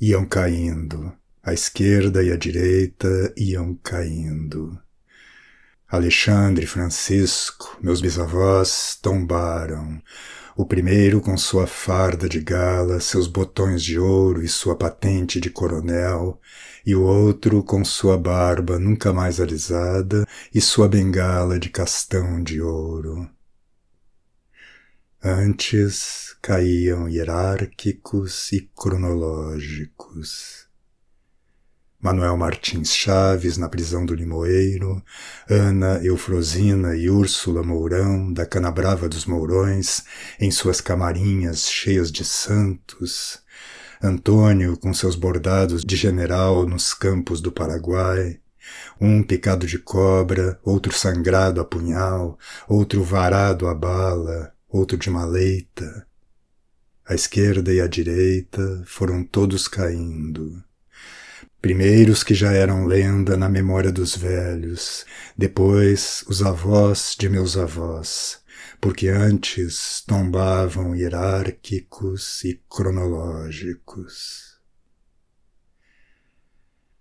iam caindo. A esquerda e a direita iam caindo. Alexandre, Francisco, meus bisavós tombaram. O primeiro com sua farda de gala, seus botões de ouro e sua patente de coronel, e o outro com sua barba nunca mais alisada e sua bengala de castão de ouro. Antes caíam hierárquicos e cronológicos. Manuel Martins Chaves na prisão do Limoeiro, Ana Eufrosina e Úrsula Mourão da Canabrava dos Mourões em suas camarinhas cheias de santos, Antônio com seus bordados de general nos campos do Paraguai, um picado de cobra, outro sangrado a punhal, outro varado a bala, outro de maleita. A esquerda e a direita foram todos caindo. Primeiros que já eram lenda na memória dos velhos, depois os avós de meus avós, porque antes tombavam hierárquicos e cronológicos.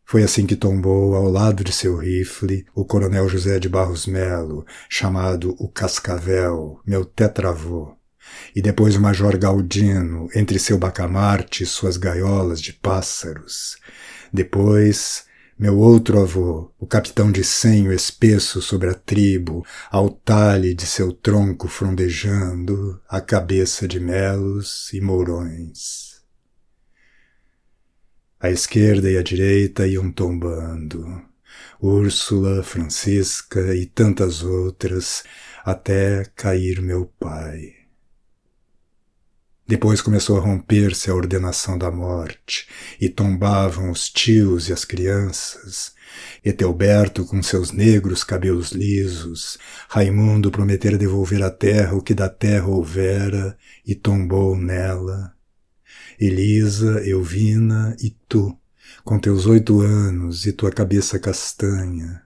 Foi assim que tombou ao lado de seu rifle o coronel José de Barros Melo, chamado o Cascavel, meu tetravô, e depois o major Galdino, entre seu bacamarte e suas gaiolas de pássaros. Depois, meu outro avô, o capitão de senho espesso sobre a tribo, ao talhe de seu tronco frondejando, a cabeça de melos e mourões. A esquerda e a direita iam tombando. Úrsula, Francisca e tantas outras, até cair meu pai. Depois começou a romper-se a ordenação da morte, e tombavam os tios e as crianças. Eteoberto com seus negros cabelos lisos, Raimundo prometera devolver à terra o que da terra houvera, e tombou nela Elisa, Elvina e tu, com teus oito anos e tua cabeça castanha.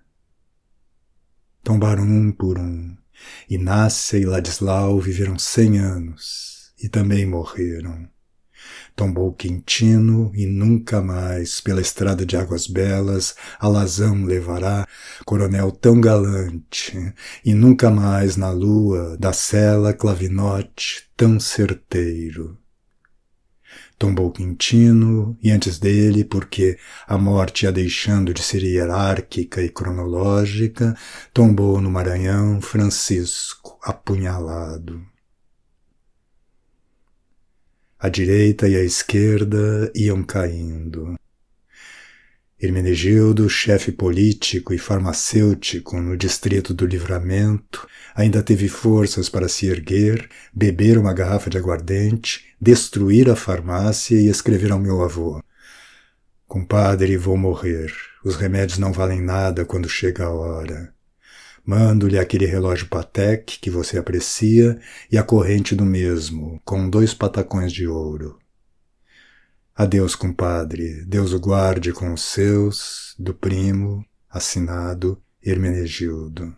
Tombaram um por um. Inácia e Ladislau viveram cem anos e também morreram. Tombou Quintino e nunca mais, pela estrada de Águas Belas, a Lazão levará, coronel tão galante, e nunca mais na lua da cela clavinote tão certeiro tombou Quintino, e antes dele, porque a morte ia deixando de ser hierárquica e cronológica, tombou no Maranhão Francisco, apunhalado. A direita e a esquerda iam caindo. Hermenegildo, chefe político e farmacêutico no distrito do Livramento, ainda teve forças para se erguer, beber uma garrafa de aguardente, destruir a farmácia e escrever ao meu avô: Compadre, vou morrer. Os remédios não valem nada quando chega a hora. Mando-lhe aquele relógio Patek que você aprecia e a corrente do mesmo, com dois patacões de ouro. Adeus, compadre. Deus o guarde com os seus, do primo, assinado Hermenegildo.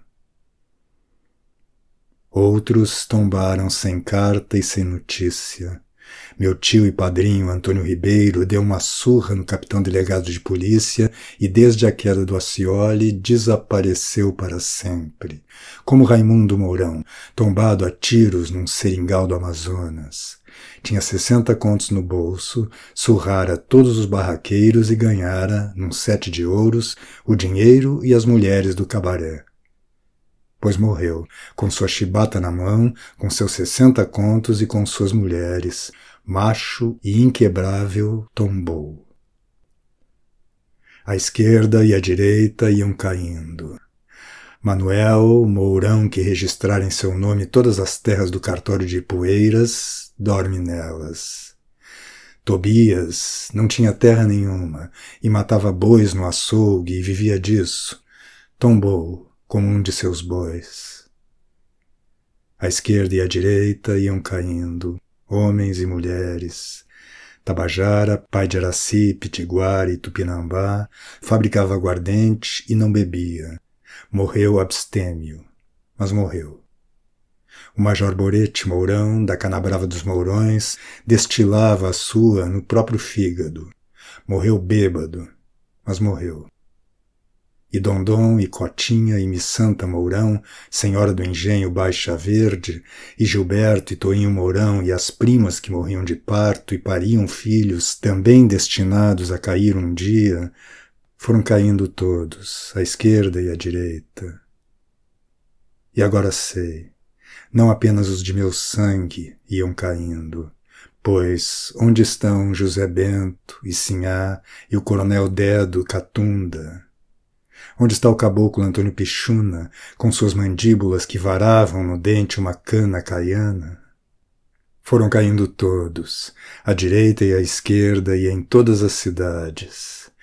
Outros tombaram sem carta e sem notícia. Meu tio e padrinho Antônio Ribeiro deu uma surra no capitão delegado de polícia e desde a queda do Acioli desapareceu para sempre, como Raimundo Mourão, tombado a tiros num seringal do Amazonas. Tinha sessenta contos no bolso, surrara todos os barraqueiros e ganhara, num sete de ouros, o dinheiro e as mulheres do cabaré. Pois morreu, com sua chibata na mão, com seus sessenta contos e com suas mulheres, macho e inquebrável, tombou. A esquerda e a direita iam caindo. Manuel, Mourão, que registrara em seu nome todas as terras do cartório de Poeiras, dorme nelas. Tobias não tinha terra nenhuma e matava bois no açougue e vivia disso. Tombou como um de seus bois. A esquerda e a direita iam caindo, homens e mulheres. Tabajara, pai de Araci, Pitiguara e Tupinambá, fabricava aguardente e não bebia Morreu abstêmio, mas morreu. O Major Borete Mourão, da Canabrava dos Mourões, destilava a sua no próprio fígado. Morreu bêbado, mas morreu. E Dondon, e Cotinha, e Missanta Mourão, Senhora do Engenho Baixa Verde, e Gilberto e Toinho Mourão, e as primas que morriam de parto e pariam filhos, também destinados a cair um dia, foram caindo todos, à esquerda e à direita. E agora sei, não apenas os de meu sangue iam caindo, pois onde estão José Bento e Sinhá e o coronel Dedo Catunda? Onde está o caboclo Antônio Pichuna, com suas mandíbulas que varavam no dente uma cana caiana? Foram caindo todos, à direita e à esquerda e em todas as cidades.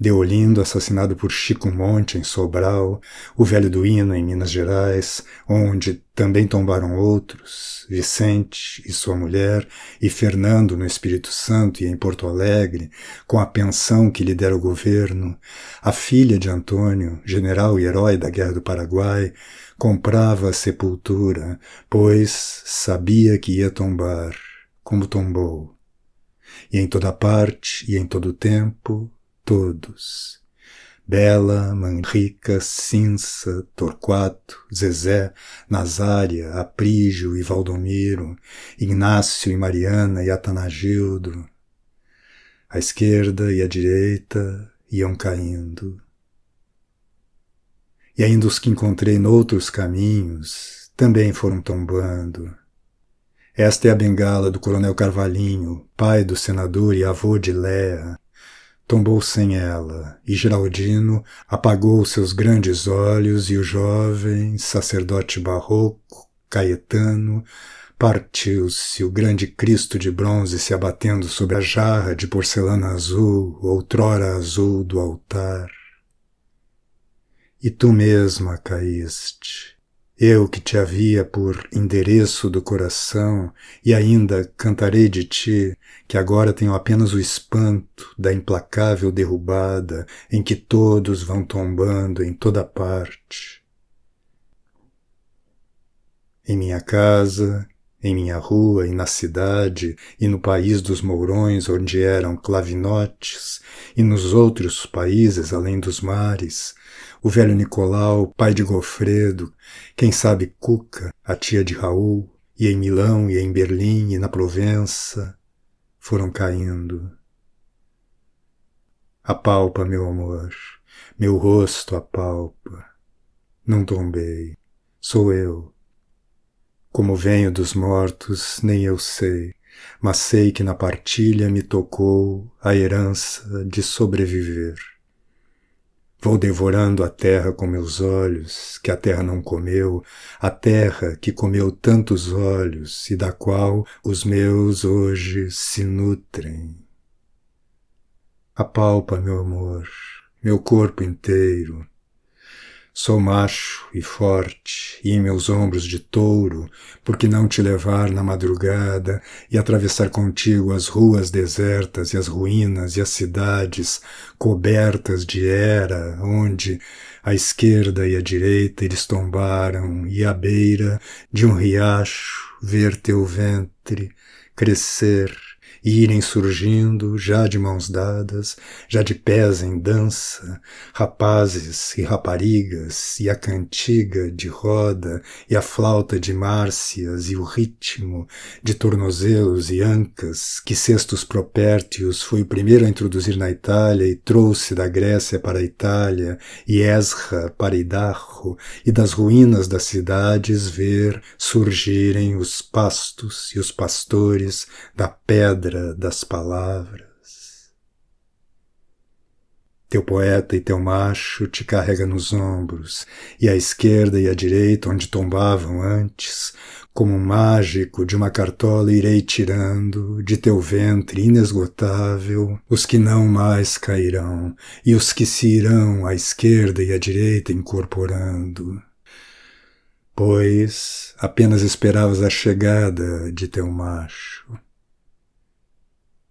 Deolindo, assassinado por Chico Monte em Sobral, o velho do Hino em Minas Gerais, onde também tombaram outros, Vicente e sua mulher, e Fernando no Espírito Santo e em Porto Alegre, com a pensão que lhe dera o governo, a filha de Antônio, general e herói da Guerra do Paraguai, comprava a sepultura, pois sabia que ia tombar, como tombou. E em toda parte e em todo tempo, todos. Bela, Manrica, Cinça, Torquato, Zezé, Nazária, Aprígio e Valdomiro, Ignácio e Mariana e Atanagildo. A esquerda e a direita iam caindo. E ainda os que encontrei noutros caminhos também foram tombando. Esta é a bengala do coronel Carvalhinho, pai do senador e avô de Léa, tombou sem ela, e Geraldino apagou seus grandes olhos, e o jovem sacerdote barroco, Caetano, partiu-se o grande Cristo de bronze se abatendo sobre a jarra de porcelana azul, outrora azul do altar. E tu mesma caíste, eu que te havia por endereço do coração e ainda cantarei de ti, que agora tenho apenas o espanto da implacável derrubada em que todos vão tombando em toda parte. Em minha casa, em minha rua e na cidade, e no país dos mourões onde eram clavinotes, e nos outros países além dos mares, o velho Nicolau, pai de Gofredo, quem sabe Cuca, a tia de Raul, e em Milão, e em Berlim, e na Provença, foram caindo. Apalpa, meu amor, meu rosto apalpa. Não tombei, sou eu. Como venho dos mortos, nem eu sei, mas sei que na partilha me tocou a herança de sobreviver. Vou devorando a terra com meus olhos, que a terra não comeu, a terra que comeu tantos olhos e da qual os meus hoje se nutrem. Apalpa, meu amor, meu corpo inteiro, Sou macho e forte, e em meus ombros de touro, porque não te levar na madrugada e atravessar contigo as ruas desertas e as ruínas e as cidades cobertas de era, onde à esquerda e à direita eles tombaram, e à beira de um riacho ver teu ventre crescer e irem surgindo, já de mãos dadas, já de pés em dança, rapazes e raparigas, e a cantiga de roda, e a flauta de Márcias, e o ritmo de tornozelos e ancas, que Sextus Propértios foi o primeiro a introduzir na Itália e trouxe da Grécia para a Itália, e Esra para Idaho, e das ruínas das cidades ver surgirem os pastos e os pastores da pedra pedra das palavras. Teu poeta e teu macho te carrega nos ombros, e à esquerda e à direita, onde tombavam antes, como um mágico de uma cartola irei tirando de teu ventre inesgotável os que não mais cairão, e os que se irão à esquerda e à direita incorporando. Pois apenas esperavas a chegada de teu macho.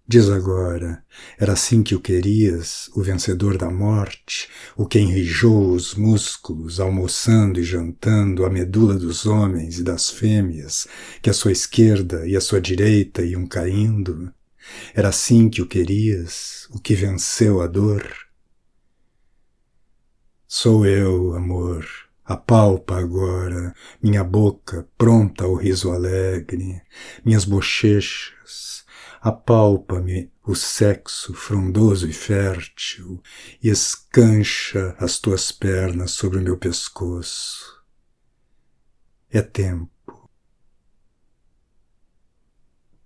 Diz agora, era assim que o querias, o vencedor da morte, o que enrijou os músculos, almoçando e jantando a medula dos homens e das fêmeas, que à sua esquerda e à sua direita iam caindo? Era assim que o querias, o que venceu a dor? Sou eu, amor, apalpa agora minha boca pronta ao riso alegre, minhas bochechas, apalpa-me o sexo frondoso e fértil e escancha as tuas pernas sobre o meu pescoço. É tempo